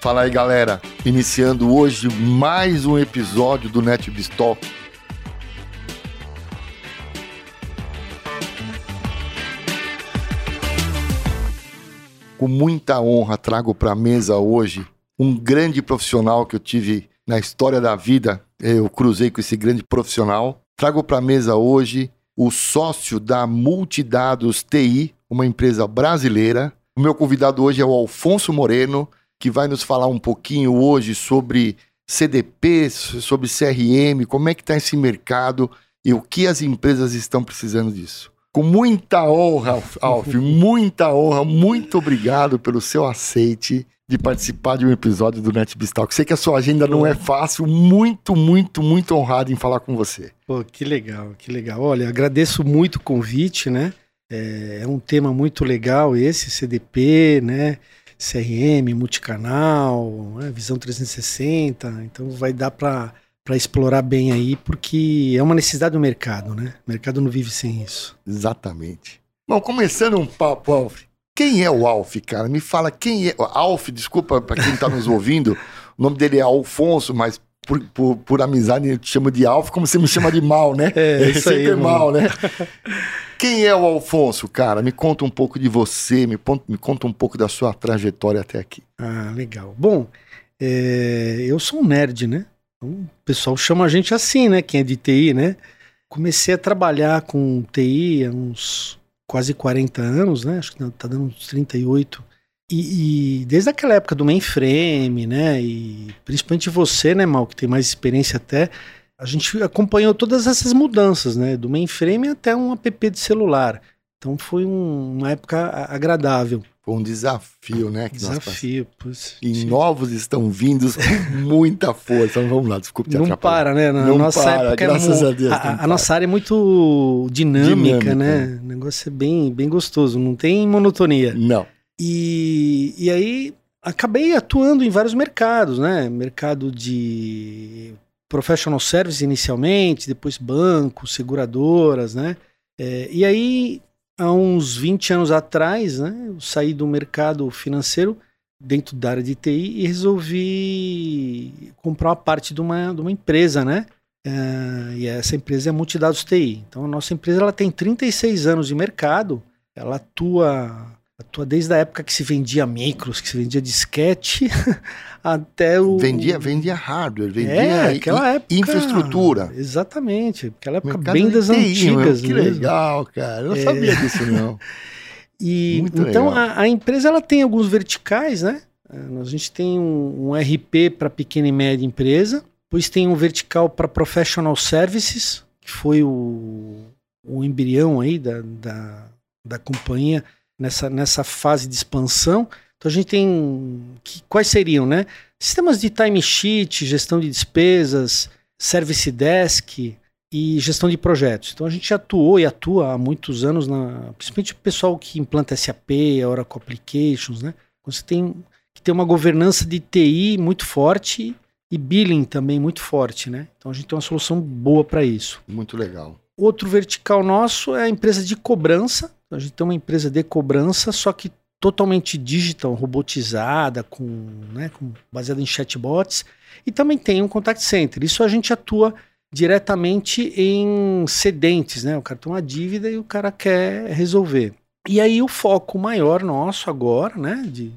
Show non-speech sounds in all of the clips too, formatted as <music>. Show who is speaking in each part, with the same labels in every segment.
Speaker 1: Fala aí, galera. Iniciando hoje mais um episódio do NetBistalk. Com muita honra trago para a mesa hoje um grande profissional que eu tive na história da vida. Eu cruzei com esse grande profissional. Trago para a mesa hoje o sócio da Multidados TI, uma empresa brasileira. O meu convidado hoje é o Alfonso Moreno, que vai nos falar um pouquinho hoje sobre CDP, sobre CRM, como é que está esse mercado e o que as empresas estão precisando disso. Com muita honra, Alf, <laughs> muita honra, muito obrigado pelo seu aceite de participar de um episódio do NetBistalk. Sei que a sua agenda não é fácil, muito, muito, muito honrado em falar com você.
Speaker 2: Pô, que legal, que legal. Olha, agradeço muito o convite, né? É, é um tema muito legal esse, CDP, né? CRM, multicanal, né? visão 360. Então vai dar para para explorar bem aí, porque é uma necessidade do mercado, né? O mercado não vive sem isso.
Speaker 1: Exatamente. Bom, começando um papo, Alf. Quem é o Alf, cara? Me fala quem é. Alf, desculpa para quem está nos ouvindo, o nome dele é Alfonso, mas por, por, por, amizade eu te chamo de Alf, como você me chama de mal, né? <laughs>
Speaker 2: É, isso
Speaker 1: sempre
Speaker 2: aí,
Speaker 1: é mal, né? <laughs> Quem é o Alfonso, cara? Me conta um pouco de você, me, me conta um pouco da sua trajetória até aqui.
Speaker 2: Ah, legal. Bom, é, eu sou um nerd, né? Então, o pessoal chama a gente assim, né? Quem é de TI, né? Comecei a trabalhar com TI há uns quase 40 anos, né? Acho que tá dando uns 38. E, e desde aquela época do mainframe, né? E principalmente você, né, Mal, que tem mais experiência até, a gente acompanhou todas essas mudanças, né? Do mainframe até um app de celular. Então foi um, uma época agradável.
Speaker 1: Foi um desafio, né? Que
Speaker 2: desafio,
Speaker 1: nós E sim. novos estão vindos com muita força. Então, vamos lá, desculpe te
Speaker 2: Não para, né? Na
Speaker 1: Não
Speaker 2: nossa
Speaker 1: para,
Speaker 2: época
Speaker 1: é graças
Speaker 2: é
Speaker 1: a Deus.
Speaker 2: A, a nossa área é muito dinâmica,
Speaker 1: Dinâmica.
Speaker 2: né? O negócio é bem, bem gostoso, não tem monotonia.
Speaker 1: Não.
Speaker 2: E, e aí acabei atuando em vários mercados, né? Mercado de professional service inicialmente, depois bancos, seguradoras, né? É, e aí há uns 20 anos atrás, né, eu saí do mercado financeiro dentro da área de TI e resolvi comprar uma parte de uma, de uma empresa, né? Uh, e essa empresa é Multidados TI. Então a nossa empresa ela tem 36 anos de mercado, ela atua atua desde a época que se vendia micros, que se vendia disquete, <laughs> até o.
Speaker 1: Vendia, vendia hardware, vendia
Speaker 2: é, aquela época,
Speaker 1: infraestrutura.
Speaker 2: Exatamente, aquela época
Speaker 1: Mercado
Speaker 2: bem das
Speaker 1: TI,
Speaker 2: antigas.
Speaker 1: meu, Que
Speaker 2: mesmo.
Speaker 1: legal, cara. Eu não
Speaker 2: É.
Speaker 1: sabia disso, não. <laughs>
Speaker 2: E
Speaker 1: Muito
Speaker 2: então a, a empresa ela tem alguns verticais, né? A gente tem um, um RP para pequena e média empresa, depois tem um vertical para professional services, que foi o, o embrião aí da, da, da companhia nessa, nessa fase de expansão. Então a gente tem que, quais seriam, né? Sistemas de timesheet, gestão de despesas, service desk e gestão de projetos. Então a gente atuou e atua há muitos anos, na, principalmente o pessoal que implanta SAP, Oracle Applications, né? Você tem que ter uma governança de TI muito forte e billing também muito forte, né? Então a gente tem uma solução boa para isso.
Speaker 1: Muito legal.
Speaker 2: Outro vertical nosso é a empresa de cobrança. Então, a gente tem uma empresa de cobrança, só que totalmente digital, robotizada, com, né, com, baseada em chatbots. E também tem um contact center. Isso a gente atua diretamente em cedentes, né? O cara tem uma dívida e o cara quer resolver. E aí o foco maior nosso agora, né, de,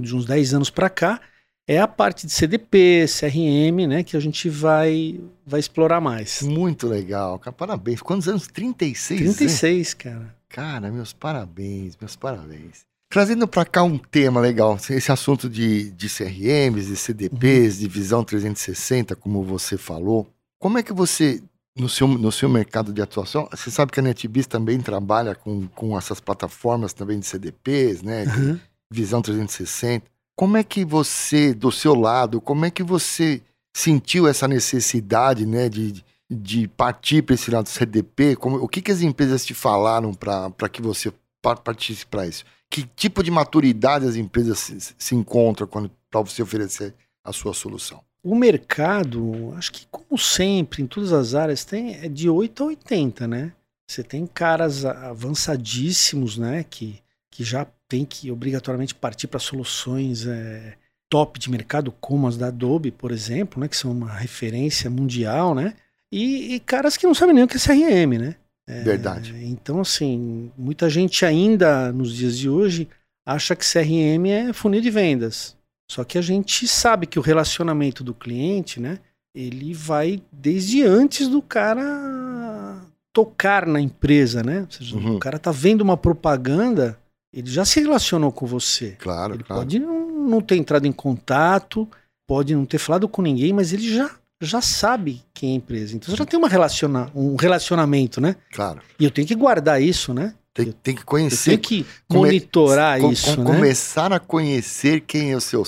Speaker 2: de uns 10 anos para cá, é a parte de CDP, CRM, né, que a gente vai vai explorar mais.
Speaker 1: Muito legal, cara. Parabéns. Quantos anos? 36? né?
Speaker 2: 36, cara.
Speaker 1: Cara, meus parabéns, meus parabéns. Trazendo para cá um tema legal, esse assunto de, de CRMs, de CDPs, de visão 360, como você falou. Como é que você, no seu, no seu mercado de atuação, você sabe que a NetBiz também trabalha com, com essas plataformas também de CDPs, né? de
Speaker 2: Uhum.
Speaker 1: Visão 360. Como é que você, do seu lado, como é que você sentiu essa necessidade, né, de, de partir para esse lado do CDP? Como, o que, que as empresas te falaram para que você pa- partisse para isso? Que tipo de maturidade as empresas se, se encontram para você oferecer a sua solução?
Speaker 2: O mercado, acho que como sempre, em todas as áreas, tem é de 8 a 80, né? Você tem caras avançadíssimos, né? Que, que já tem que obrigatoriamente partir para soluções é, top de mercado, como as da Adobe, por exemplo, né? Que são uma referência mundial, né? E, e caras que não sabem nem o que é CRM, né?
Speaker 1: É, Verdade.
Speaker 2: Então, assim, muita gente ainda nos dias de hoje acha que CRM é funil de vendas. Só que a gente sabe que o relacionamento do cliente, né? Ele vai desde antes do cara tocar na empresa, né? Ou seja, uhum. o cara tá vendo uma propaganda, ele já se relacionou com você.
Speaker 1: Claro,
Speaker 2: ele
Speaker 1: claro.
Speaker 2: pode não, não ter entrado em contato, pode não ter falado com ninguém, mas ele já já sabe quem é a empresa. Então você já tem uma relaciona um relacionamento, né?
Speaker 1: Claro.
Speaker 2: E eu tenho que guardar isso, né?
Speaker 1: Tem, tem que conhecer.
Speaker 2: Tem que monitorar come, isso. Com,
Speaker 1: né? Começar a conhecer quem é o seu,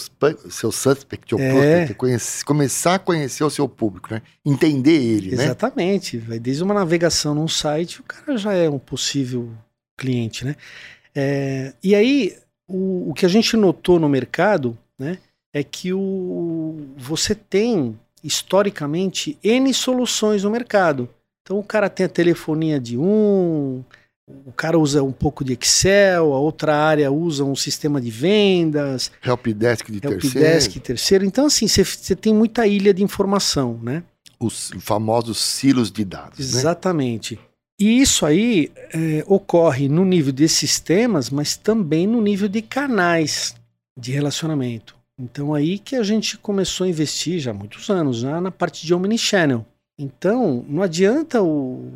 Speaker 1: seu suspect, ou é. prospect, começar a conhecer o seu público, né? Entender ele,
Speaker 2: Exatamente.
Speaker 1: né?
Speaker 2: Exatamente. Vai desde uma navegação num site, o cara já é um possível cliente, né? É, e aí, o, o que a gente notou no mercado, né? É que o, você tem historicamente N soluções no mercado. Então o cara tem a telefonia de um, o cara usa um pouco de Excel, a outra área usa um sistema de vendas.
Speaker 1: Helpdesk de
Speaker 2: Help
Speaker 1: terceiro.
Speaker 2: Helpdesk terceiro. Então, assim, você tem muita ilha de informação, né?
Speaker 1: Os famosos silos de dados.
Speaker 2: Né? Exatamente. Né? E isso aí é, ocorre no nível de sistemas, mas também no nível de canais de relacionamento. Então aí que a gente começou a investir já há muitos anos, na parte de Omnichannel. Então, não adianta o,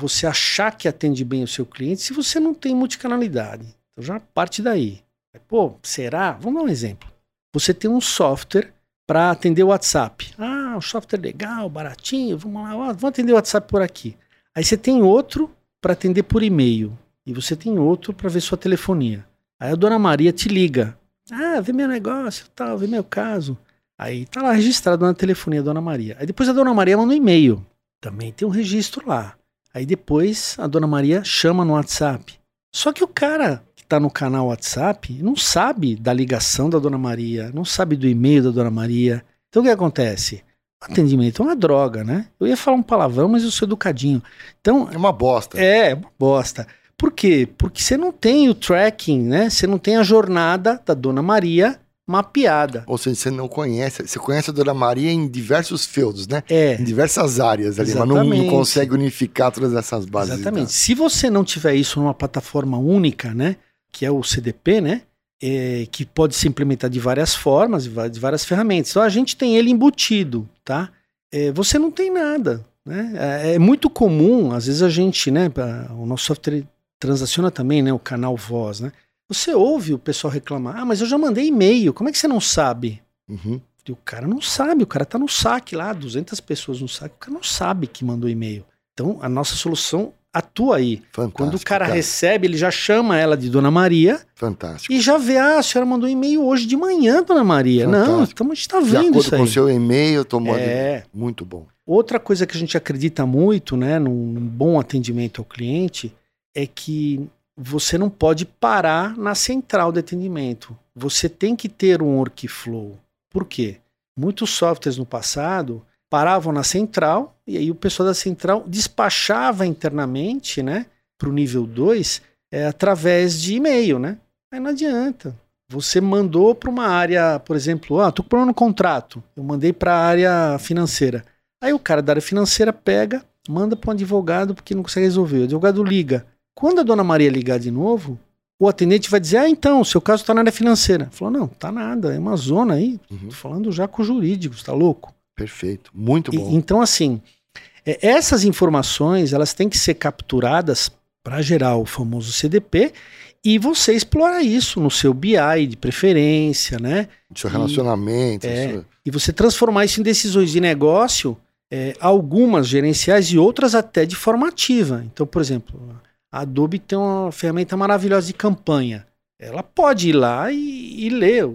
Speaker 2: você achar que atende bem o seu cliente se você não tem multicanalidade. Então já parte daí. Pô, será? Vamos dar um exemplo. Você tem um software para atender o WhatsApp. Ah, um software legal, baratinho, vamos lá, vamos atender o WhatsApp por aqui. Aí você tem outro para atender por e-mail. E você tem outro para ver sua telefonia. Aí a dona Maria te liga. Ah, vê meu negócio, tal, vê meu caso. Aí tá lá registrado na telefonia Dona Maria. Aí depois a Dona Maria manda um e-mail. Também tem um registro lá. Aí depois a Dona Maria chama no WhatsApp. Só que o cara que tá no canal WhatsApp não sabe da ligação da Dona Maria, não sabe do e-mail da Dona Maria. Então o que acontece? Atendimento é uma droga, né? Eu ia falar um palavrão, mas eu sou educadinho. Então,
Speaker 1: é uma bosta.
Speaker 2: É, é uma bosta. Por quê? Porque você não tem o tracking, né? Você não tem a jornada da Dona Maria mapeada.
Speaker 1: Ou seja, você não conhece, você conhece a Dona Maria em diversos feudos, né?
Speaker 2: É.
Speaker 1: Em diversas áreas ali, Exatamente. mas não, não, consegue unificar todas essas bases.
Speaker 2: Exatamente. Se você não tiver isso numa plataforma única, né? Que é o CDP, né? É, que pode se implementar de várias formas, de várias ferramentas. Então a gente tem ele embutido, tá? É, você não tem nada. Né? É, é muito comum, às vezes a gente, né? O nosso software transaciona também, né? O canal voz, né? Você ouve o pessoal reclamar, ah, mas eu já mandei e-mail, como é que você não sabe?
Speaker 1: Uhum.
Speaker 2: E o cara não sabe, o cara tá no saque lá, 200 pessoas no saque, o cara não sabe que mandou e-mail. Então, a nossa solução atua aí.
Speaker 1: Fantástico,
Speaker 2: Quando o cara, cara, recebe, ele já chama ela de Dona Maria.
Speaker 1: Fantástico.
Speaker 2: E já vê, ah, a senhora mandou e-mail hoje de manhã, Dona Maria. Fantástico. Não, então a gente tá vendo isso aí.
Speaker 1: com o seu e-mail, tomando... É. Muito bom.
Speaker 2: Outra coisa que a gente acredita muito, né, num bom atendimento ao cliente, é que você não pode parar na central de atendimento. Você tem que ter um workflow. Por quê? Muitos softwares no passado paravam na central e aí o pessoal da central despachava internamente, né, para o nível 2 é, através de e-mail, né? Aí não adianta. Você mandou para uma área, por exemplo, ah, tô com problema no contrato. Eu mandei para a área financeira. Aí o cara da área financeira pega, manda para um advogado porque não consegue resolver. O advogado liga. Quando a dona Maria ligar de novo, o atendente vai dizer: Ah, então, o seu caso está na área financeira. Falou: Não, tá nada, é uma zona aí. Uhum. Tô falando já com o jurídico, está louco?
Speaker 1: Perfeito, muito bom.
Speaker 2: E, então, assim, é, essas informações elas têm que ser capturadas para gerar o famoso CDP e você explorar isso no seu BI de preferência, né?
Speaker 1: No seu relacionamento.
Speaker 2: E, é, e você transformar isso em decisões de negócio, é, algumas gerenciais e outras até de forma ativa. Então, por exemplo, a Adobe tem uma ferramenta maravilhosa de campanha. Ela pode ir lá e, e ler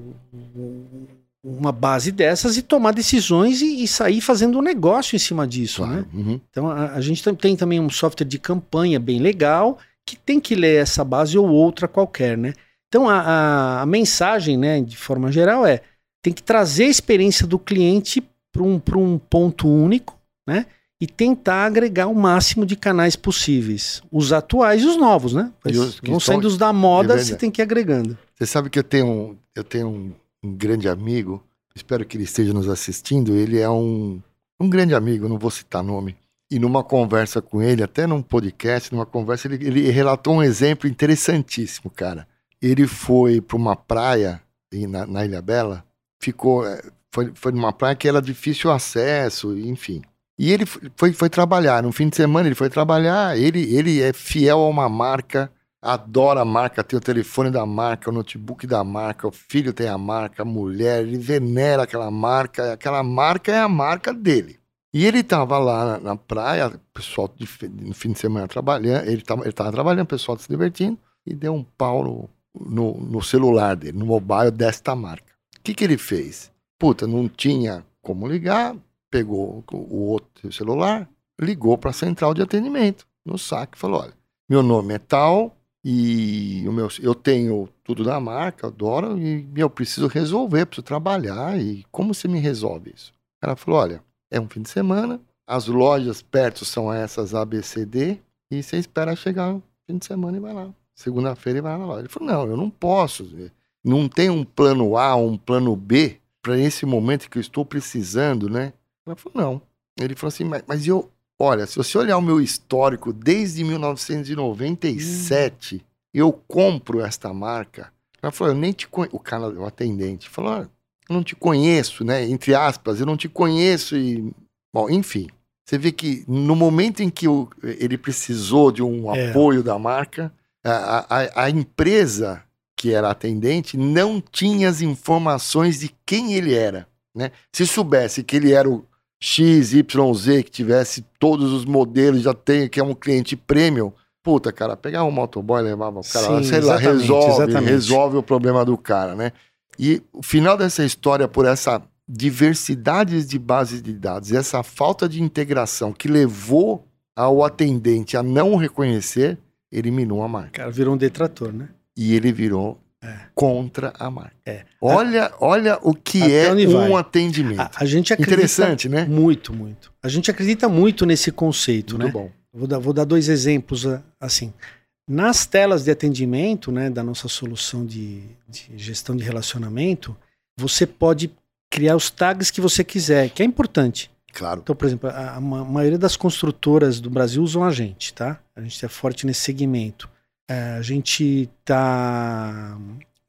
Speaker 2: uma base dessas e tomar decisões e, e, sair fazendo um negócio em cima disso, claro. né?
Speaker 1: Uhum.
Speaker 2: Então a, a, gente tem também um software de campanha bem legal que tem que ler essa base ou outra qualquer, né? Então a, a, a mensagem, né, de forma geral é tem que trazer a experiência do cliente para um, um ponto único, né? e tentar agregar o máximo de canais possíveis. Os atuais e os novos, né? Os, vão sendo os da moda, você tem que ir agregando.
Speaker 1: Você sabe que eu tenho, eu tenho um grande amigo, espero que ele esteja nos assistindo. Ele é um, um grande amigo, não vou citar nome. E numa conversa com ele, até num podcast, numa conversa, ele, ele relatou um exemplo interessantíssimo, cara. Ele foi para uma praia na, na Ilha Bela, ficou. É, foi, foi numa praia que era difícil acesso, enfim. E ele foi, foi trabalhar. No fim de semana ele foi trabalhar. Ele, ele é fiel a uma marca, adora a marca, tem o telefone da marca, o notebook da marca, o filho tem a marca, a mulher, ele venera aquela marca. Aquela marca é a marca dele. E ele estava lá na, praia, pessoal de, no fim de semana trabalhando, ele estava ele tava trabalhando, o pessoal se divertindo, e deu um pau no, no, no celular dele, no mobile desta marca. O que, que ele fez? Puta, não tinha como ligar, pegou o outro celular, ligou para a central de atendimento no saque, falou: olha, meu nome é tal e o meu, eu tenho tudo da marca, adoro e eu preciso resolver, preciso trabalhar e como você me resolve isso? Ela falou: olha, é um fim de semana, as lojas perto são essas ABCD e você espera chegar no fim de semana e vai lá. Segunda-feira e vai lá na loja. Ele falou: não, eu não posso. Não tem um plano A, um plano B para esse momento que eu estou precisando, né? Ela falou, não. Ele falou assim, mas, mas eu, olha, se você olhar o meu histórico desde 1997, hum. eu compro esta marca. Ela falou, eu nem te conheço. O cara, o atendente, falou, eu não te conheço, né? Entre aspas, eu não te conheço e. Bom, enfim. Você vê que no momento em que o, ele precisou de um é. apoio da marca, a, a, a empresa que era atendente não tinha as informações de quem ele era. Né? Se soubesse que ele era o X, Y, Z, que tivesse todos os modelos, já tem, que é um cliente premium. Puta, cara, pegar um motoboy e levava o cara, Sim, sei lá, resolve, exatamente. resolve o problema do cara, né? E o final dessa história, por essa diversidade de bases de dados, essa falta de integração que levou ao atendente a não reconhecer, eliminou a marca. O
Speaker 2: cara virou um detrator, né?
Speaker 1: E ele virou é. contra a marca. É. Olha, olha o que Até é um atendimento. A,
Speaker 2: a, gente acredita Interessante, né? Muito, muito. A gente acredita muito nesse conceito, muito né? bom. Vou dar, vou dar dois exemplos ah, assim. Nas telas de atendimento, né, da nossa solução de, de gestão de relacionamento, você pode criar os tags que você quiser, que é importante.
Speaker 1: Claro.
Speaker 2: Então, por exemplo, a, a maioria das construtoras do Brasil usam a gente, tá? A gente é forte nesse segmento. É, a gente tá,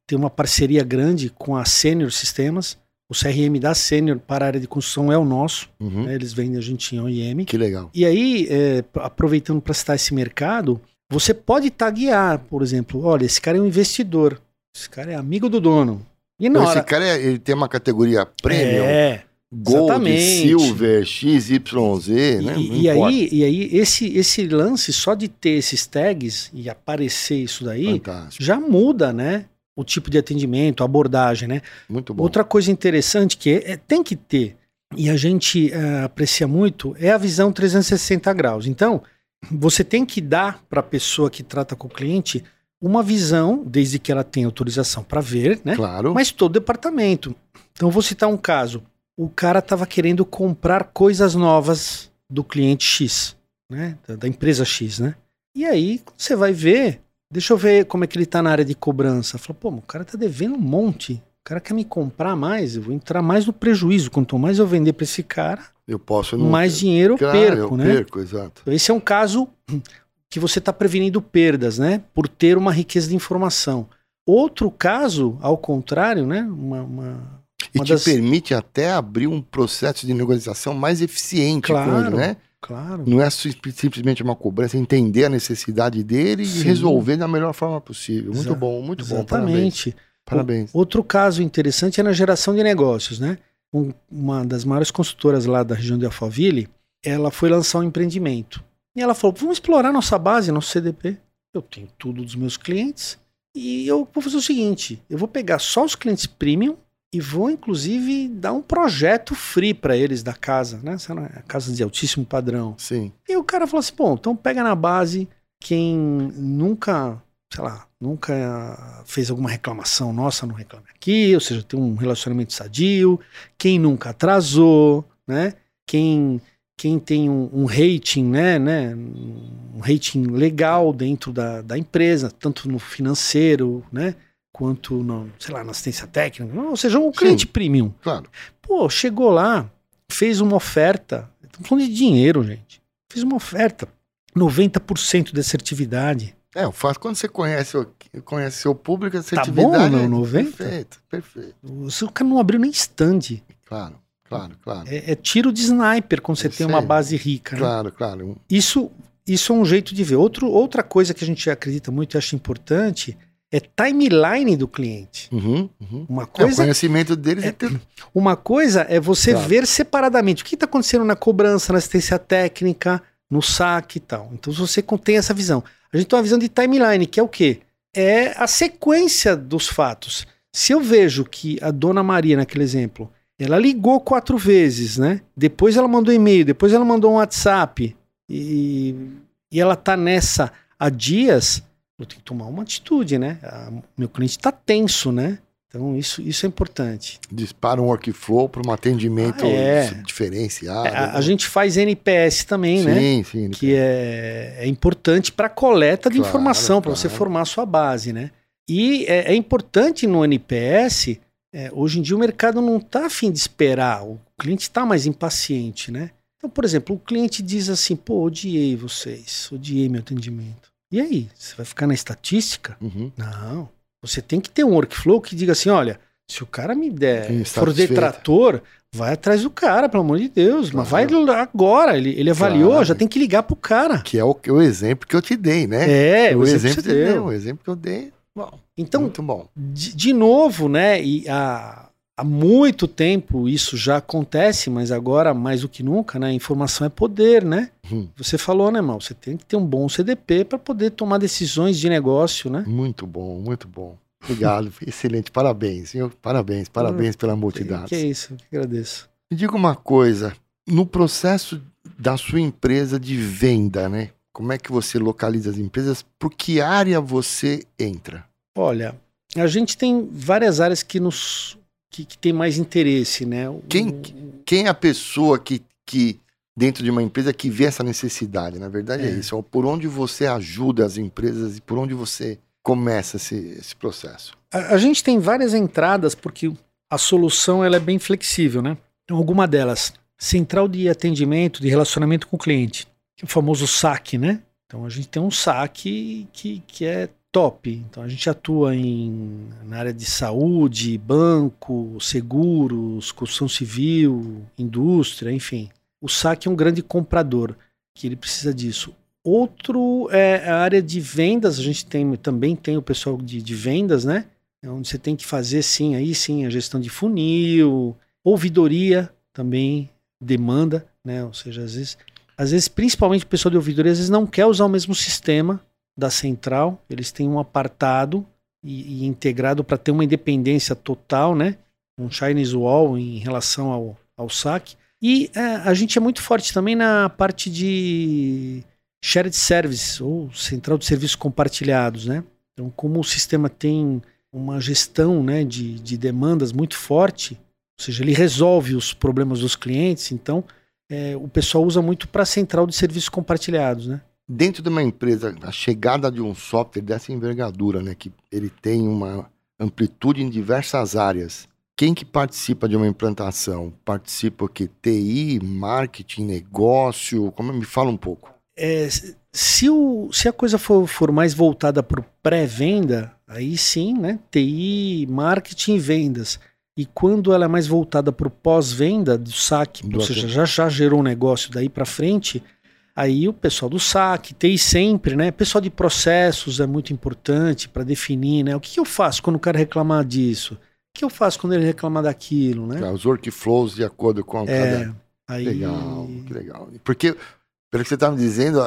Speaker 2: tem uma parceria grande com a Senior Sistemas. O CRM da Senior para a área de construção é o nosso. Uhum. Né, eles vendem a gente em OIM.
Speaker 1: Que legal.
Speaker 2: E aí, é, aproveitando para citar esse mercado, você pode taguear, por exemplo, olha, esse cara é um investidor. Esse cara é amigo do dono.
Speaker 1: E na hora... Esse cara é, ele tem uma categoria premium. É. Gold, Exatamente. Silver, XYZ, né?
Speaker 2: E, e aí, e aí esse, esse lance só de ter esses tags e aparecer isso daí Fantástico. já muda, né? O tipo de atendimento, a abordagem, né?
Speaker 1: Muito bom.
Speaker 2: Outra coisa interessante que é, é tem que ter, e a gente uh, aprecia muito, é a visão 360 graus. Então, você tem que dar para a pessoa que trata com o cliente uma visão, desde que ela tenha autorização para ver, né?
Speaker 1: Claro.
Speaker 2: Mas todo departamento. Então, vou citar um caso o cara estava querendo comprar coisas novas do cliente X, né? Da, da, empresa X, né? E aí você vai ver, deixa eu ver como é que ele está na área de cobrança. Fala, pô, o cara está devendo um monte. O cara quer me comprar mais, eu vou entrar mais no prejuízo. Quanto mais eu vender para esse cara,
Speaker 1: eu posso
Speaker 2: não... mais dinheiro eu claro, perco,
Speaker 1: eu
Speaker 2: né?
Speaker 1: Perco, exato.
Speaker 2: Então, esse é um caso que você está prevenindo perdas, né? Por ter uma riqueza de informação. Outro caso, ao contrário, né? Uma, uma
Speaker 1: e te das... permite até abrir um processo de negociação mais eficiente
Speaker 2: claro,
Speaker 1: com ele, né?
Speaker 2: Claro.
Speaker 1: Não é simplesmente uma cobrança, entender a necessidade dele Sim. e resolver da melhor forma possível. Muito bom, muito bom. Exatamente. Parabéns.
Speaker 2: Outro caso interessante é na geração de negócios, né? Um, uma das maiores consultoras lá da região de Alphaville, ela foi lançar um empreendimento. E ela falou: vamos explorar nossa base, nosso CDP. Eu tenho tudo dos meus clientes. E eu vou fazer o seguinte: eu vou pegar só os clientes premium e vou inclusive dar um projeto free para eles da casa, né? É casa de altíssimo padrão.
Speaker 1: Sim.
Speaker 2: E o cara falou assim: bom, então pega na base quem nunca, sei lá, nunca fez alguma reclamação nossa, não reclame aqui, ou seja, tem um relacionamento sadio, quem nunca atrasou, né? Quem quem tem um, um, rating, né, né, um rating legal dentro da, da empresa, tanto no financeiro, né, quanto no, sei lá, na assistência técnica, ou seja, um cliente Sim, premium.
Speaker 1: Claro.
Speaker 2: Pô, chegou lá, fez uma oferta, estamos falando de dinheiro, gente. Fez uma oferta, 90% de assertividade.
Speaker 1: É, o fato quando você conhece, conhece seu público, a assertividade.
Speaker 2: Tá bom, não, 90?
Speaker 1: Perfeito, perfeito.
Speaker 2: O cara não abriu nem stand.
Speaker 1: Claro, claro, claro.
Speaker 2: É, é tiro de sniper quando você Eu tem sei. uma base rica.
Speaker 1: Né? Claro, claro.
Speaker 2: Isso, isso é um jeito de ver. Outro, outra coisa que a gente acredita muito e acha importante é timeline do cliente.
Speaker 1: Uhum, uhum.
Speaker 2: Uma coisa, é,
Speaker 1: o conhecimento deles é,
Speaker 2: é Uma coisa é você claro. ver separadamente o que está acontecendo na cobrança, na assistência técnica, no saque e tal. Então você tem essa visão. A gente tem uma visão de timeline, que é o quê? É a sequência dos fatos. Se eu vejo que a dona Maria, naquele exemplo, ela ligou quatro vezes, né? Depois ela mandou e-mail, depois ela mandou um WhatsApp e, e ela tá nessa há dias, eu tenho que tomar uma atitude, né? A, meu cliente está tenso, né? Então isso, isso é importante.
Speaker 1: Dispara um workflow para um atendimento ah, é. diferenciado. É,
Speaker 2: a, a, gente faz NPS também, sim, né? Sim, sim. Que é, é importante para coleta de claro, informação, para claro. você formar a sua base, né? E é, é importante no NPS, é, hoje em dia o mercado não está afim de esperar, o cliente está mais impaciente, né? Então, por exemplo, o cliente diz assim, pô, odiei vocês, odiei meu atendimento. E aí, você vai ficar na estatística?
Speaker 1: Uhum.
Speaker 2: Não. Você tem que ter um workflow que diga assim: olha, se o cara me der, for detrator, vai atrás do cara, pelo amor de Deus. Claro. Mas vai agora. Ele, ele avaliou, claro. já tem que ligar pro cara.
Speaker 1: Que é o, o exemplo que eu te dei, né?
Speaker 2: É,
Speaker 1: o, o exemplo que você deu. O exemplo que eu dei.
Speaker 2: Bom, então, muito bom. De, de novo, né? E a, há muito tempo isso já acontece, mas agora mais do que nunca, né? Informação é poder, né? Hum. Você falou, né, mal? Você tem que ter um bom CDP para poder tomar decisões de negócio, né?
Speaker 1: Muito bom, muito bom. Obrigado, <laughs> excelente, parabéns, viu? Parabéns, parabéns pela multidados.
Speaker 2: Que, que é isso, que agradeço.
Speaker 1: Me diga uma coisa, no processo da sua empresa de venda, né? Como é que você localiza as empresas? Por que área você entra?
Speaker 2: Olha, a gente tem várias áreas que nos que, que tem mais interesse, né?
Speaker 1: Quem, quem é a pessoa que, que dentro de uma empresa que vê essa necessidade. Na verdade é, é isso. É por onde você ajuda as empresas e por onde você começa esse, esse processo.
Speaker 2: A, a, gente tem várias entradas porque a solução ela é bem flexível, né? Então, alguma delas, central de atendimento, de relacionamento com o cliente, que é o famoso SAC, né? Então a gente tem um SAC que, que é top. Então a gente atua em, na área de saúde, banco, seguros, construção civil, indústria, enfim o saque é um grande comprador, que ele precisa disso. Outro é a área de vendas, a gente tem, também tem o pessoal de, de vendas, né? É onde você tem que fazer sim, aí sim, a gestão de funil, ouvidoria também demanda, né? Ou seja, às vezes, às vezes, principalmente o pessoal de ouvidoria, às vezes não quer usar o mesmo sistema da central, eles têm um apartado e, e integrado para ter uma independência total, né? Um Chinese Wall em relação ao, ao saque. E é, a gente é muito forte também na parte de shared service, ou central de serviços compartilhados, né? Então, como o sistema tem uma gestão né, de, de demandas muito forte, ou seja, ele resolve os problemas dos clientes, então é, o pessoal usa muito para central de serviços compartilhados, né?
Speaker 1: Dentro de uma empresa, a chegada de um software dessa envergadura, né, que ele tem uma amplitude em diversas áreas, quem que participa de uma implantação? Participa que? TI, marketing, negócio? Como me fala um pouco.
Speaker 2: É, se, o, se a coisa for, for mais voltada para o pré-venda, aí sim, né? TI, marketing e vendas. E quando ela é mais voltada para o pós-venda do saque, do ou seja, já, já gerou um negócio daí para frente, aí o pessoal do saque, TI sempre, né? Pessoal de processos é muito importante para definir, né? O que, eu faço quando eu quero reclamar disso? que eu faço quando ele reclama daquilo, né?
Speaker 1: os workflows de acordo com
Speaker 2: é, cada... Aí...
Speaker 1: Legal, que legal. Porque, pelo que você está me dizendo,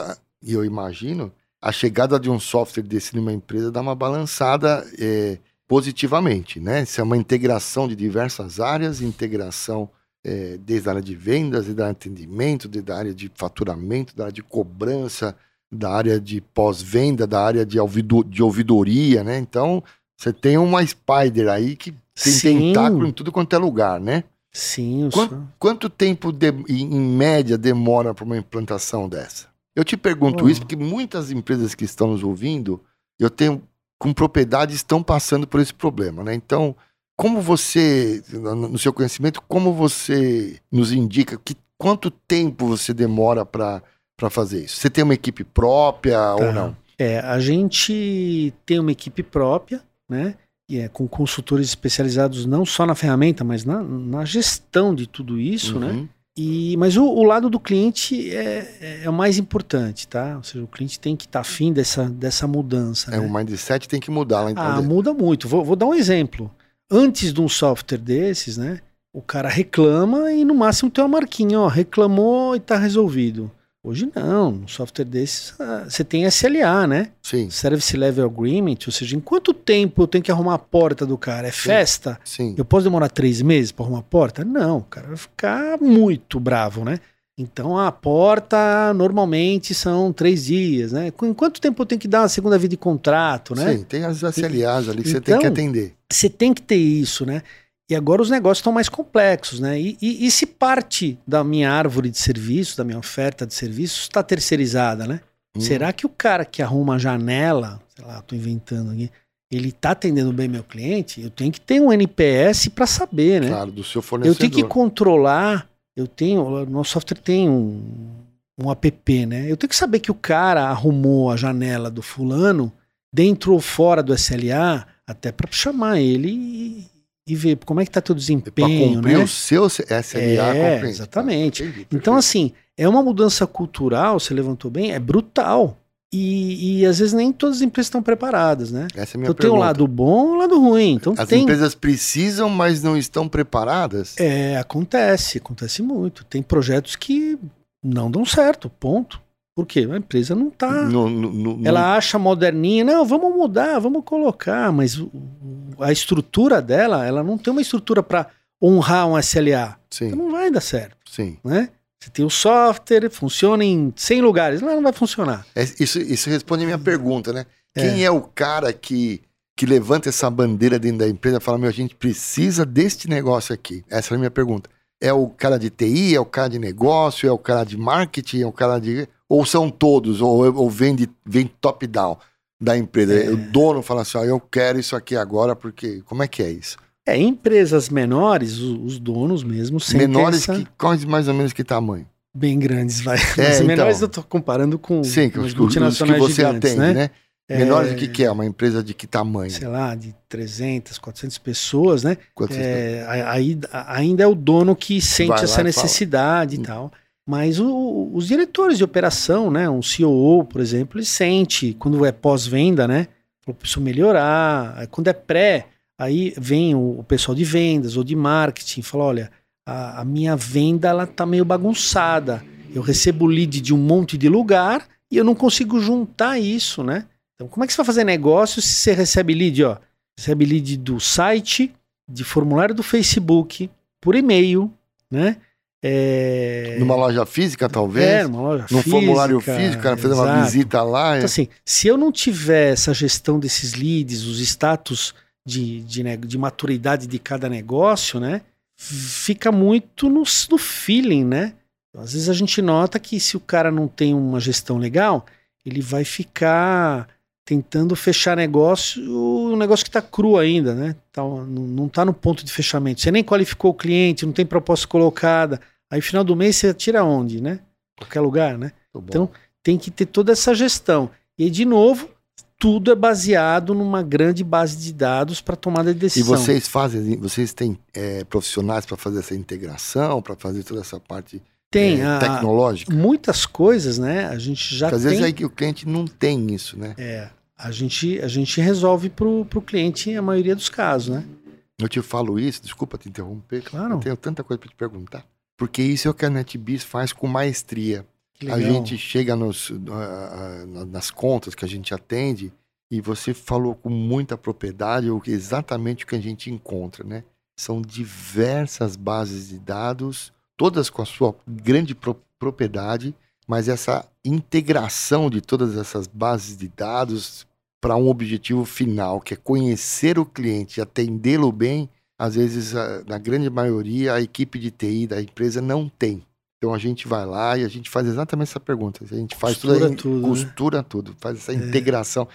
Speaker 1: e eu imagino, a chegada de um software desse numa empresa dá uma balançada é, positivamente, né? Se é uma integração de diversas áreas, integração é, desde a área de vendas, desde a área de atendimento, desde a área de faturamento, da área de cobrança, da área de pós-venda, da área de, ouvido, de ouvidoria, né? Então, você tem uma Spider aí que tem Sim. tentáculo em tudo quanto é lugar, né?
Speaker 2: Sim.
Speaker 1: Quanto, quanto tempo, de, em média, demora para uma implantação dessa? Eu te pergunto oh. isso porque muitas empresas que estão nos ouvindo, eu tenho com propriedades estão passando por esse problema, né? Então, como você, no seu conhecimento, como você nos indica que quanto tempo você demora para fazer isso? Você tem uma equipe própria tá. ou não?
Speaker 2: É, a gente tem uma equipe própria, né? E é com consultores especializados não só na ferramenta, mas na, na gestão de tudo isso, né? uhum. né? E, mas o, o, lado do cliente é, é, é, o mais importante, tá? Ou seja, o cliente tem que estar tá afim dessa, dessa mudança.
Speaker 1: É, né? o mindset tem que mudar lá então.
Speaker 2: Ah, muda muito. Vou, vou dar um exemplo. Antes de um software desses, né? O cara reclama e no máximo tem uma marquinha, ó, reclamou e está resolvido. Hoje não, um software desses ah, você tem SLA, né?
Speaker 1: Sim.
Speaker 2: Service Level Agreement, ou seja, em quanto tempo eu tenho que arrumar a porta do cara? É Sim. festa?
Speaker 1: Sim.
Speaker 2: Eu posso demorar três meses para arrumar a porta? Não, o cara vai ficar muito bravo, né? Então a porta normalmente são três dias, né? Em quanto tempo eu tenho que dar uma segunda vida de contrato, né?
Speaker 1: Sim, tem as SLAs ali que então, você tem que então, atender.
Speaker 2: Você tem que ter isso, né? E agora os negócios estão mais complexos, né? E, e, e, se parte da minha árvore de serviços, da minha oferta de serviços, está terceirizada, né? Hum. Será que o cara que arruma a janela, sei lá, estou inventando aqui, ele está atendendo bem meu cliente? Eu tenho que ter um NPS para saber, né?
Speaker 1: Claro, do seu fornecedor.
Speaker 2: Eu tenho que controlar. Eu tenho, o nosso software tem um, um app, né? Eu tenho que saber que o cara arrumou a janela do fulano dentro ou fora do SLA, até para chamar ele e e ver como é que está teu desempenho, cumprir né?
Speaker 1: o seu SLA,
Speaker 2: é, exatamente. Entendi, então assim, é uma mudança cultural, você levantou bem, é brutal. E, e às vezes nem todas as empresas estão preparadas, né?
Speaker 1: Essa é a minha
Speaker 2: então
Speaker 1: pergunta. tem
Speaker 2: o lado bom e o lado ruim. Então
Speaker 1: as
Speaker 2: tem...
Speaker 1: empresas precisam, mas não estão preparadas?
Speaker 2: É, acontece, acontece muito. Tem projetos que não dão certo, ponto. Por quê? A empresa não está. Ela acha moderninha, não, vamos mudar, vamos colocar, mas a estrutura dela, ela não tem uma estrutura para honrar um SLA.
Speaker 1: Sim.
Speaker 2: Então não vai dar certo.
Speaker 1: Sim.
Speaker 2: Né? Você tem o software, funciona em 100 lugares, não, não vai funcionar.
Speaker 1: É, isso, isso responde a minha pergunta, né? É. Quem é o cara que, que levanta essa bandeira dentro da empresa e fala: meu, a gente precisa deste negócio aqui? Essa é a minha pergunta. É o cara de TI, é o cara de negócio, é o cara de marketing, é o cara de ou são todos, ou, ou vem, de, vem top-down da empresa? É. O dono fala assim: ó, eu quero isso aqui agora, porque. Como é que é isso?
Speaker 2: É, empresas menores, os, os donos mesmo
Speaker 1: sempre. Menores essa... que quais mais ou menos que tamanho?
Speaker 2: Bem grandes, vai. É, então, menores eu tô comparando com
Speaker 1: Sim, os, multinacionais os que você gigantes, atende, né? né? É, Menores o que, que é? Uma empresa de que tamanho?
Speaker 2: Sei lá, de 300, 400 pessoas, né? É, aí, ainda é o dono que sente essa necessidade e, e tal. Mas o, os diretores de operação, né, um COO, por exemplo, ele sente quando é pós-venda, né? Preciso melhorar. Quando é pré, aí vem o, o, pessoal de vendas ou de marketing, fala, olha, a, a, minha venda ela tá meio bagunçada. Eu recebo lead de um monte de lugar e eu não consigo juntar isso, né? Então, como é que você vai fazer negócio se você recebe lead, ó? Recebe lead do site, de formulário do Facebook, por e-mail, né?
Speaker 1: É... Numa loja física, talvez? É,
Speaker 2: numa loja
Speaker 1: Num física. formulário físico, o cara fez uma visita lá.
Speaker 2: Então, assim, se eu não tiver essa gestão desses leads, os status de, de, de maturidade de cada negócio, né? Fica muito no, no feeling, né? Então, às vezes a gente nota que se o cara não tem uma gestão legal, ele vai ficar tentando fechar negócio, o negócio que está cru ainda, né? Tá, não está no ponto de fechamento. Você nem qualificou o cliente, não tem proposta colocada. Aí, final do mês, você tira onde, né? Qualquer lugar, né? Então, tem que ter toda essa gestão. E aí, de novo, tudo é baseado numa grande base de dados para tomada de decisão.
Speaker 1: E vocês fazem, vocês têm é, profissionais para fazer essa integração, para fazer toda essa parte
Speaker 2: tem,
Speaker 1: é, a, tecnológica?
Speaker 2: Muitas coisas, né? A gente já Porque
Speaker 1: às
Speaker 2: tem...
Speaker 1: vezes é que o cliente não tem isso, né?
Speaker 2: É a gente, a gente resolve para o cliente a maioria dos casos, né?
Speaker 1: Eu te falo isso, desculpa te interromper.
Speaker 2: Claro.
Speaker 1: Eu tenho tanta coisa para te perguntar. Porque isso é o que a NetBiz faz com maestria. A gente chega nos, nas contas que a gente atende e você falou com muita propriedade exatamente o que a gente encontra, né? São diversas bases de dados, todas com a sua grande pro propriedade, mas essa integração de todas essas bases de dados para um objetivo final, que é conhecer o cliente, atendê-lo bem, às vezes, na grande maioria, a equipe de TI da empresa não tem. Então a gente vai lá e a gente faz exatamente essa pergunta. A gente faz
Speaker 2: costura
Speaker 1: tudo,
Speaker 2: tudo
Speaker 1: costura
Speaker 2: né?
Speaker 1: tudo, faz essa é. integração.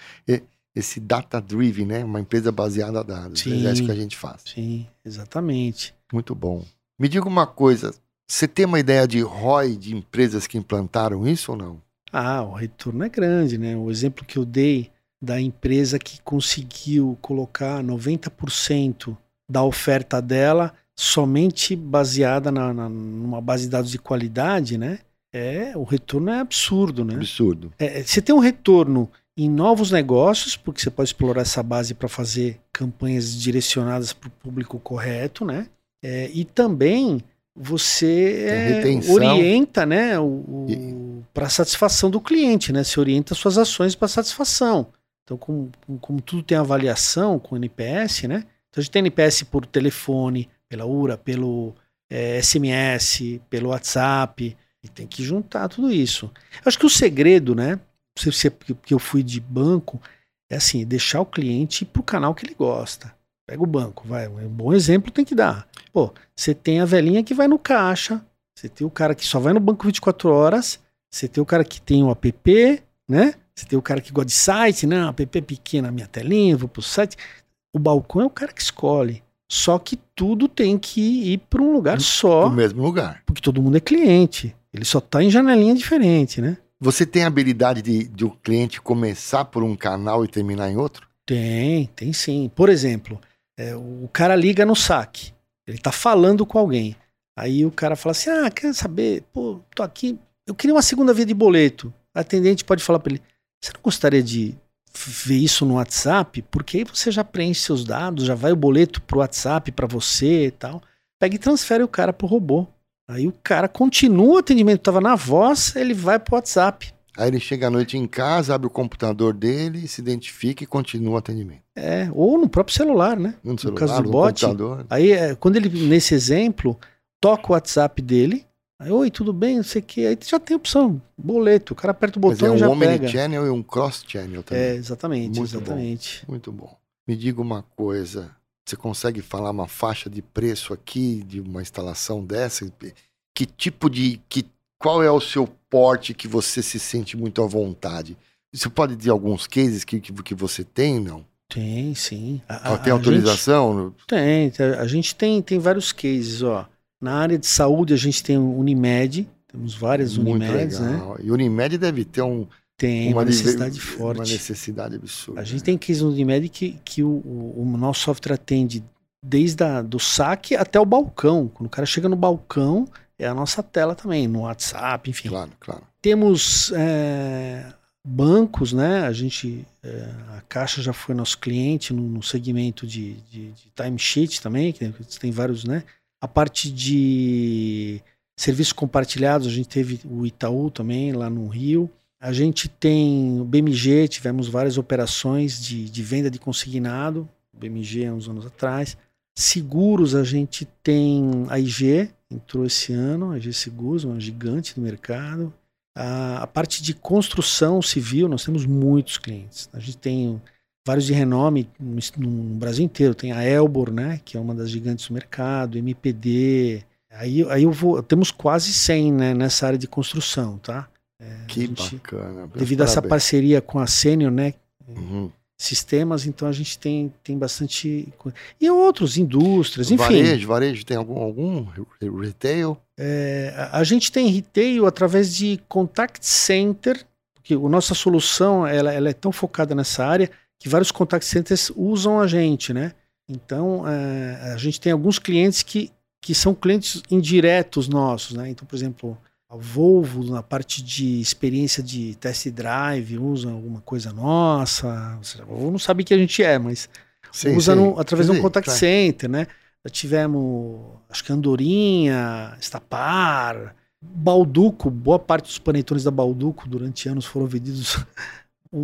Speaker 1: esse data-driven, né? Uma empresa baseada em dados.
Speaker 2: Sim.
Speaker 1: É isso que a gente faz.
Speaker 2: Sim, exatamente.
Speaker 1: Muito bom. Me diga uma coisa, você tem uma ideia de ROI de empresas que implantaram isso ou não?
Speaker 2: Ah, o retorno é grande, né? O exemplo que eu dei da empresa que conseguiu colocar 90% da oferta dela somente baseada na, na- numa base de dados de qualidade, né? É, o retorno é absurdo, né?
Speaker 1: Absurdo.
Speaker 2: É, você tem um retorno em novos negócios, porque você pode explorar essa base para fazer campanhas direcionadas para o público correto, né? É, e também você é, orienta, né, para satisfação do cliente, né? Você orienta suas ações para satisfação. Então, como, como- como tudo tem avaliação com NPS, né? Então a gente tem NPS por telefone, pela URA, pelo é, SMS, pelo WhatsApp, e tem que juntar tudo isso. Eu acho que o segredo, né? Se, porque eu fui de banco, é assim, deixar o cliente ir pro canal que ele gosta. Pega o banco, vai. Um bom exemplo tem que dar. Pô, você tem a velhinha que vai no caixa, você tem o cara que só vai no banco 24 horas, você tem o cara que tem o app, né? Você tem o cara que gosta de site, né? App pequena, minha telinha, vou pro site. O balcão é o cara que escolhe. Só que tudo tem que ir para um lugar só,
Speaker 1: No mesmo lugar.
Speaker 2: porque todo mundo é cliente. Ele só tá em janelinha diferente, né?
Speaker 1: Você tem a habilidade de, de o cliente começar por um canal e terminar em outro?
Speaker 2: Tem, tem sim. Por exemplo, é, o cara liga no saque. Ele tá falando com alguém. Aí o cara fala assim: Ah, quer saber? Pô, tô aqui. Eu queria uma segunda via de boleto. A atendente pode falar para ele: Você não gostaria de ver isso no WhatsApp? Porque aí você já preenche seus dados, já vai o boleto pro WhatsApp para você e tal. Pega e transfere o cara pro robô. Aí o cara continua o atendimento, tava na voz, ele vai pro WhatsApp.
Speaker 1: Aí ele chega à noite em casa, abre o computador dele, se identifica e continua o atendimento.
Speaker 2: É, ou no próprio celular, né?
Speaker 1: No,
Speaker 2: No
Speaker 1: celular,
Speaker 2: caso do
Speaker 1: no
Speaker 2: bot,
Speaker 1: computador.
Speaker 2: Aí, é, quando ele, nesse exemplo, toca o WhatsApp dele, aí, oi, tudo bem, não sei o que, aí já tem opção, boleto, o cara aperta o
Speaker 1: Mas é
Speaker 2: botão e
Speaker 1: um
Speaker 2: já pega.
Speaker 1: omnichannel e um cross-channel também.
Speaker 2: É, exatamente,
Speaker 1: Muito bom.
Speaker 2: exatamente.
Speaker 1: Muito bom. Me diga uma coisa. Você consegue falar uma faixa de preço aqui de uma instalação dessa? Que tipo de. Que, qual é o seu porte que você se sente muito à vontade? Você pode dizer alguns cases que, que, que você tem, não?
Speaker 2: Tem, sim. A- a-
Speaker 1: tem
Speaker 2: a gente-
Speaker 1: autorização?
Speaker 2: tem, tem. a gente tem, tem vários cases, ó. Na área de saúde a gente tem Unimed, temos várias
Speaker 1: Muito
Speaker 2: Unimeds, né?
Speaker 1: legal. E o Unimed deve ter um,
Speaker 2: Tem uma,
Speaker 1: diver-
Speaker 2: necessidade
Speaker 1: Uma
Speaker 2: forte.
Speaker 1: necessidade absurda.
Speaker 2: A gente tem case no Unimed que, que o, o- o nosso software atende desde a, do saque até o balcão. Quando o cara chega no balcão, é a nossa tela também, no WhatsApp, enfim.
Speaker 1: Claro, claro.
Speaker 2: Temos é, bancos, né? A gente, é, a Caixa já foi nosso cliente no, no segmento de, de, de timesheet também, que tem vários, né? A parte de serviços compartilhados, a gente teve o Itaú também lá no Rio. A gente tem o BMG, tivemos várias operações de, de venda de consignado, BMG há uns anos atrás. Seguros, a gente tem a IG, entrou esse ano, a IG Seguros, uma gigante no mercado. A, a parte de construção civil, nós temos muitos clientes. A gente tem vários de renome no, no Brasil inteiro. Tem a Elbor, né, que é uma das gigantes do mercado, MPD. Aí, aí eu vou, temos quase 100 né, nessa área de construção, tá? É,
Speaker 1: Que
Speaker 2: gente-
Speaker 1: bacana.
Speaker 2: Devido a essa parceria com a Senior, né,
Speaker 1: Uhum.
Speaker 2: sistemas, então a gente tem, tem bastante. E outros, indústrias, enfim.
Speaker 1: Varejo, varejo, tem algum, algum re- retail?
Speaker 2: É, a- a gente tem retail através de contact center, porque a nossa solução ela, ela é tão focada nessa área que vários contact centers usam a gente, né? Então é, a gente tem alguns clientes que, que são clientes indiretos nossos, né? Então, por exemplo, a Volvo na parte de experiência de test drive usa alguma coisa nossa. Ou seja, a Volvo não sabe que a gente é, mas
Speaker 1: Sim,
Speaker 2: usa
Speaker 1: sim.
Speaker 2: no- através de
Speaker 1: Sim,
Speaker 2: um contact
Speaker 1: claro.
Speaker 2: center, né? Já tivemos, acho que Andorinha, Estapar, Balduco, boa parte dos panetones da Balduco durante anos foram vendidos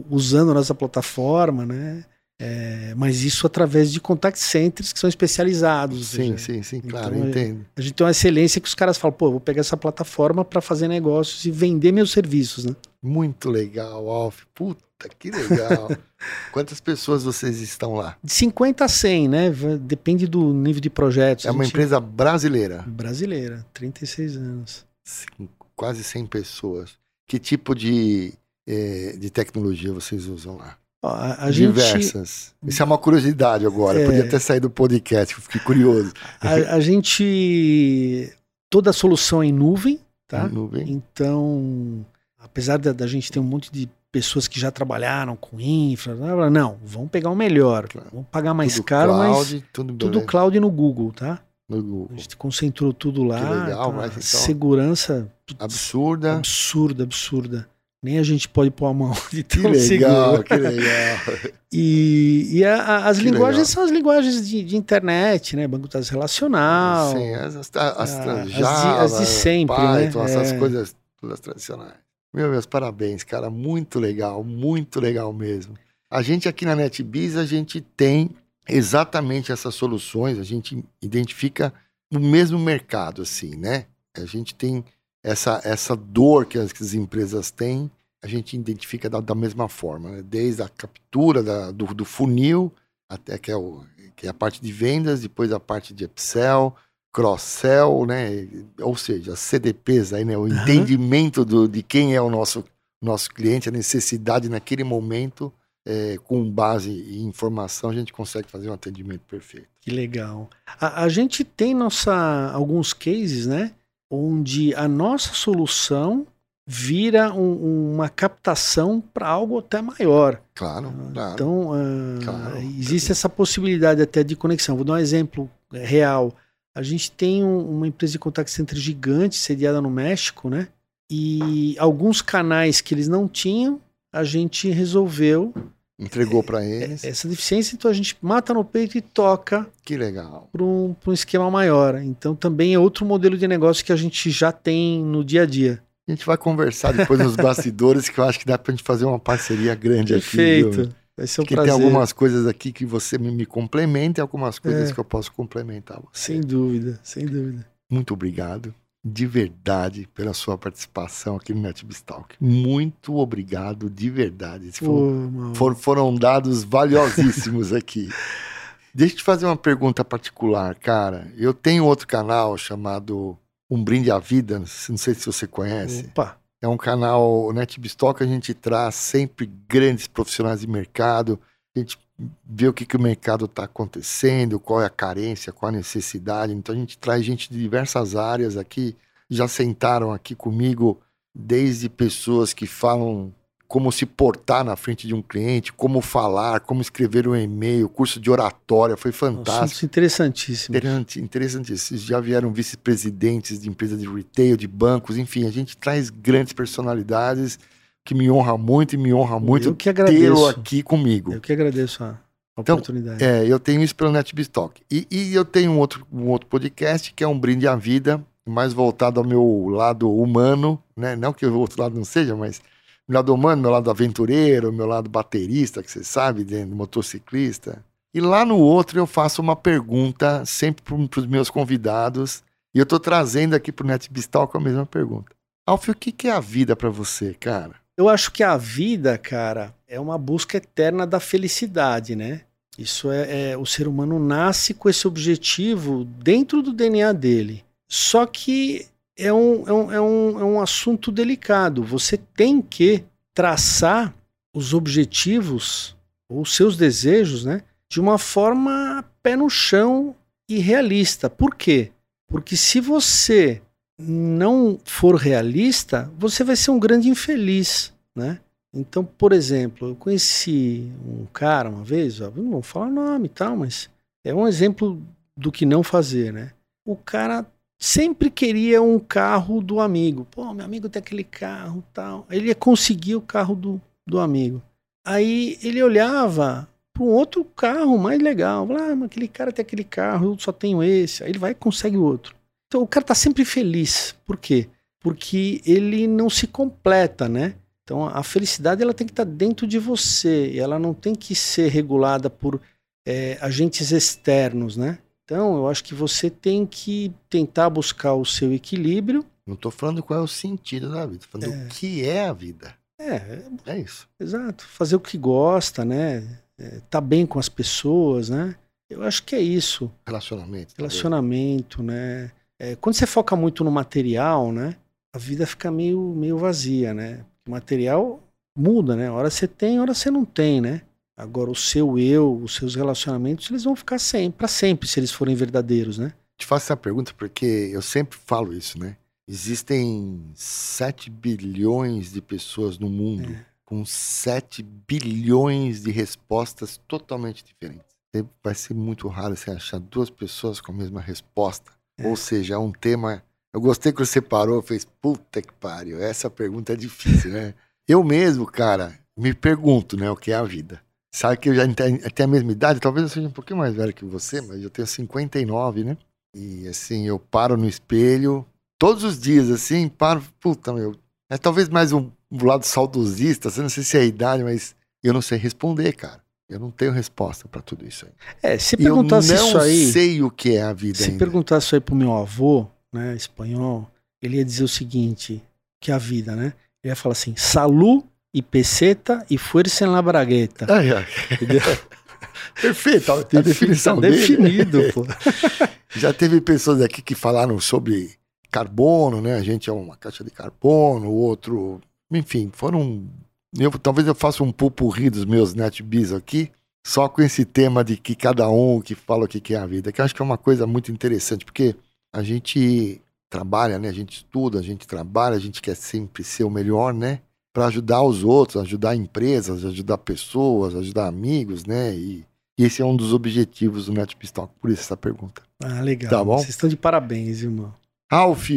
Speaker 2: usando a nossa plataforma, né? É, mas isso através de contact centers que são especializados.
Speaker 1: Sim,
Speaker 2: seja,
Speaker 1: sim, sim, claro,
Speaker 2: Então, é-
Speaker 1: entendo.
Speaker 2: A gente tem uma excelência que os caras falam, pô, vou pegar essa plataforma para fazer negócios e vender meus serviços, né?
Speaker 1: Muito legal, Alf. Puta, que legal. <laughs> Quantas pessoas vocês estão lá?
Speaker 2: De 50 a 100, né? Depende do nível de projetos.
Speaker 1: É uma
Speaker 2: gente-
Speaker 1: empresa brasileira,
Speaker 2: Brasileira, 36 anos.
Speaker 1: Sim, quase 100 pessoas. Que tipo de, eh, de tecnologia vocês usam lá?
Speaker 2: A, a gente,
Speaker 1: Diversas. Isso é uma curiosidade agora.
Speaker 2: É.
Speaker 1: Podia ter saído do podcast, eu fiquei curioso. <laughs>
Speaker 2: a, a gente. Toda a solução é em nuvem, tá?
Speaker 1: Nuvem.
Speaker 2: Então, apesar da, da gente ter um monte de pessoas que já trabalharam com infra, não, vamos pegar o melhor.
Speaker 1: Claro.
Speaker 2: Vamos pagar mais
Speaker 1: tudo
Speaker 2: caro, mas
Speaker 1: cloud, tudo,
Speaker 2: tudo
Speaker 1: beleza.
Speaker 2: cloud no Google, tá?
Speaker 1: no
Speaker 2: A
Speaker 1: Google.
Speaker 2: gente concentrou tudo lá.
Speaker 1: Que legal,
Speaker 2: então,
Speaker 1: mas
Speaker 2: a
Speaker 1: então-
Speaker 2: Segurança
Speaker 1: Absurda.
Speaker 2: absurda, absurda. Nem a gente pode pôr a mão <laughs> de
Speaker 1: Que
Speaker 2: tão
Speaker 1: legal,
Speaker 2: seguro.
Speaker 1: que legal. <laughs>
Speaker 2: E, e a- a- as
Speaker 1: Que
Speaker 2: linguagens
Speaker 1: legal.
Speaker 2: são as linguagens de, de internet, né? Banco das relacional.
Speaker 1: Sim, as, as, as,
Speaker 2: Ah, as de-
Speaker 1: Java,
Speaker 2: de sempre,
Speaker 1: Python,
Speaker 2: né?
Speaker 1: essas
Speaker 2: É.
Speaker 1: coisas todas tradicionais. Meu, meus parabéns, cara. Muito legal, muito legal mesmo. A gente aqui na NetBiz, a gente tem exatamente essas soluções, a gente identifica no mesmo mercado, assim, né? A gente tem essa, essa dor que as, que as empresas têm, a gente identifica da, da mesma forma, né? Desde a captura da- do, do funil, até que é, o, que é a parte de vendas, depois a parte de upsell, cross-sell, né? Ou seja, as CDPs aí, né? O entendimento do, de quem é o nosso, nosso cliente, a necessidade naquele momento, é, com base em informação, a gente consegue fazer um atendimento perfeito.
Speaker 2: Que legal. A, a gente tem nossa, alguns cases, né? Onde a nossa solução vira um- uma captação para algo até maior.
Speaker 1: Claro, claro.
Speaker 2: Então, ah,
Speaker 1: Claro.
Speaker 2: existe essa possibilidade até de conexão. Vou dar um exemplo eh, real. A gente tem um- uma empresa de contact center gigante, sediada no México, né? E alguns canais que eles não tinham, a gente resolveu
Speaker 1: Entregou para eles.
Speaker 2: essa deficiência, então a gente mata no peito e toca
Speaker 1: Que legal.
Speaker 2: para um, pra um esquema maior. Então também é outro modelo de negócio que a gente já tem no dia a dia.
Speaker 1: A gente vai conversar depois nos <laughs> bastidores, que eu acho que dá pra gente fazer uma parceria grande aqui. viu?
Speaker 2: Perfeito. Vai ser um
Speaker 1: Porque
Speaker 2: prazer.
Speaker 1: tem algumas coisas aqui que você me, me complementa e algumas coisas
Speaker 2: É.
Speaker 1: que eu posso complementar você.
Speaker 2: Sem dúvida, sem dúvida.
Speaker 1: Muito obrigado, de verdade, pela sua participação aqui no NetBistalk. Muito obrigado, de verdade.
Speaker 2: Mauro.
Speaker 1: For- foram dados valiosíssimos aqui. <laughs> Deixa eu te fazer uma pergunta particular, cara. Eu tenho outro canal chamado Um Brinde à Vida, não sei se você conhece.
Speaker 2: Opa,
Speaker 1: É um canal, NetBistock, a gente traz sempre grandes profissionais de mercado, a gente vê o que, que o mercado está acontecendo, qual é a carência, qual a necessidade. Então a gente traz gente de diversas áreas aqui, já sentaram aqui comigo, desde pessoas que falam como se portar na frente de um cliente, como falar, como escrever um e-mail, curso de oratória, foi fantástico.
Speaker 2: assuntos interessantíssimos.
Speaker 1: Isso. Já vieram vice-presidentes de empresas de retail, de bancos, enfim, a gente traz grandes personalidades que me honra muito e me honra muito tê-lo aqui comigo.
Speaker 2: Eu que agradeço a a
Speaker 1: Então,
Speaker 2: oportunidade.
Speaker 1: É, eu tenho isso pelo NetBistock. E, e eu tenho um outro, um outro podcast que é um brinde à vida, mais voltado ao meu lado humano, né? Não que o outro lado não seja, mas meu lado humano, meu lado aventureiro, meu lado baterista, que você sabe, de motociclista. E lá no outro eu faço uma pergunta sempre para os meus convidados. E eu tô trazendo aqui pro NetBistock a mesma pergunta. Alfio, o que, que é a vida para você, cara?
Speaker 2: Eu acho que a vida, cara, é uma busca eterna da felicidade, né? Isso é, é- o ser humano nasce com esse objetivo dentro do DNA dele. Só que é um, é um, é um, é um assunto delicado. Você tem que traçar os objetivos ou seus desejos, né? De uma forma pé no chão e realista. Por quê? Porque se você não for realista, você vai ser um grande infeliz, né? Então, por exemplo, eu conheci um cara uma vez, ó, não vou falar nome e tal, mas é um exemplo do que não fazer, né? O cara sempre queria um carro do amigo. Pô, meu amigo tem aquele carro tal. Ele ia conseguir o carro do, do amigo. Aí ele olhava para um outro carro mais legal. Ah, mas aquele cara tem aquele carro, eu só tenho esse. Aí ele vai e consegue outro. Então o cara tá sempre feliz. Por quê? Porque ele não se completa, né? Então a felicidade ela tem que estar dentro de você. E ela não tem que ser regulada por é, agentes externos, né? Então eu acho que você tem que tentar buscar o seu equilíbrio.
Speaker 1: Não tô falando qual é o sentido da vida, tô falando
Speaker 2: É.
Speaker 1: o que é a vida.
Speaker 2: É, é,
Speaker 1: isso.
Speaker 2: exato. Fazer o que gosta, né? É, tá bem com as pessoas, né? Eu acho que é isso.
Speaker 1: Relacionamento.
Speaker 2: relacionamento, né? É, quando você foca muito no material, né? A vida fica meio, meio vazia, né? O material muda, né? Hora você tem, hora você não tem, né? Agora, o seu eu, os seus relacionamentos, eles vão ficar sempre, para sempre, se eles forem verdadeiros, né?
Speaker 1: Te faço essa pergunta porque eu sempre falo isso, né? Existem 7 bilhões de pessoas no mundo
Speaker 2: É.
Speaker 1: com 7 bilhões de respostas totalmente diferentes. Vai ser muito raro você achar duas pessoas com a mesma resposta.
Speaker 2: É.
Speaker 1: Ou seja, é um tema. Eu gostei que você parou fez, puta que pariu, essa pergunta é difícil, né? Eu mesmo, cara, me pergunto, né, o que é a vida. Sabe que eu já até a mesma idade, talvez eu seja um pouquinho mais velho que você, mas eu tenho 59, né? E assim, eu paro no espelho, todos os dias, assim, paro, puta, meu. É talvez mais um, um lado saudosista, não sei se é a idade, mas eu não sei responder, cara. Eu não tenho resposta pra tudo isso aí.
Speaker 2: É, se
Speaker 1: eu não
Speaker 2: perguntasse isso aí,
Speaker 1: sei o que é a vida
Speaker 2: se
Speaker 1: ainda.
Speaker 2: perguntasse isso aí pro meu avô, né, espanhol, ele ia dizer o seguinte, que é a vida, né? Ele ia falar assim, salu e peseta e fuerza en la bragueta.
Speaker 1: Ai, ai.
Speaker 2: Entendeu? <laughs>
Speaker 1: Perfeito, a, a
Speaker 2: Tá
Speaker 1: definição dele.
Speaker 2: definido, pô. <laughs>
Speaker 1: Já teve pessoas aqui que falaram sobre carbono, né? A gente é uma caixa de carbono, o outro. Enfim, foram. Eu, talvez eu faça um pupurri dos meus netbiz aqui, só com esse tema de que cada um que fala o que é a vida, que eu acho que é uma coisa muito interessante, porque a gente trabalha, né? A gente estuda, a gente trabalha, a gente quer sempre ser o melhor, né? Para ajudar os outros, ajudar empresas, ajudar pessoas, ajudar amigos, né? E, e esse é um dos objetivos do NetBiz Talk, por isso essa pergunta.
Speaker 2: Ah, legal.
Speaker 1: Tá bom.
Speaker 2: Vocês estão de parabéns, irmão.
Speaker 1: Ralf,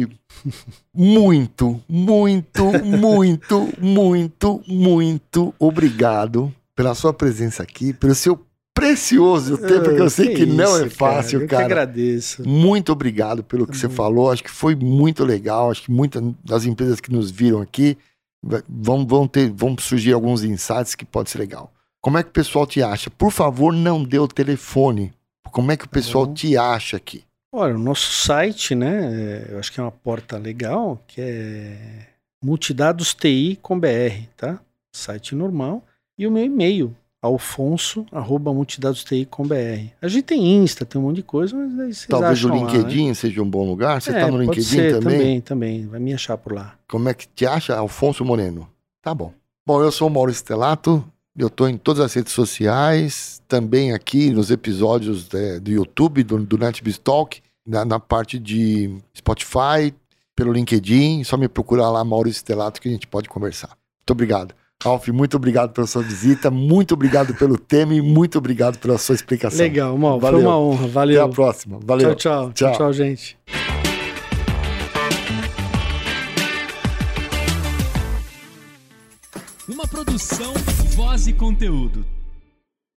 Speaker 1: muito, muito, muito, muito, muito obrigado pela sua presença aqui, pelo seu precioso tempo, que eu sei que, não é
Speaker 2: isso,
Speaker 1: fácil,
Speaker 2: Eu que
Speaker 1: cara.
Speaker 2: agradeço.
Speaker 1: Muito obrigado pelo que você
Speaker 2: bom.
Speaker 1: falou. Acho que foi muito legal. Acho que muitas das empresas que nos viram aqui vão, vão, ter, vão surgir alguns insights que pode ser legal. Como é que o pessoal te acha? Por favor, não dê o telefone. Como é que o pessoal
Speaker 2: bom.
Speaker 1: te acha aqui?
Speaker 2: Olha, o nosso site, né? é, Eu acho que é uma porta legal, que é multidados TI com BR, tá? Site normal. E o meu e-mail, alfonso, arroba multidados TI com BR. A gente tem Insta, tem um monte de coisa, mas aí vocês
Speaker 1: Talvez o
Speaker 2: acham lá, né?
Speaker 1: LinkedIn seja um bom lugar. Você
Speaker 2: É,
Speaker 1: está no
Speaker 2: pode
Speaker 1: LinkedIn
Speaker 2: ser,
Speaker 1: também?
Speaker 2: também? Também, vai me achar por lá.
Speaker 1: Como é que te acha? Alfonso Moreno. Tá bom. Bom, eu sou o Maurício Stelato. Eu estou em todas as redes sociais, também aqui nos episódios é, do YouTube, do, do NetBiz Talk, na, na parte de Spotify, pelo LinkedIn. Só me procurar lá, Maurício Stelato, que a gente pode conversar. Muito obrigado. Alf, muito obrigado pela sua visita, muito obrigado pelo tema e muito obrigado pela sua explicação.
Speaker 2: Legal, Mal, foi
Speaker 1: Valeu.
Speaker 2: uma honra.
Speaker 1: Até
Speaker 2: Valeu.
Speaker 1: a próxima. Valeu.
Speaker 2: Tchau, tchau.
Speaker 1: Tchau.
Speaker 2: Tchau, tchau, gente.
Speaker 3: Uma produção, voz e conteúdo.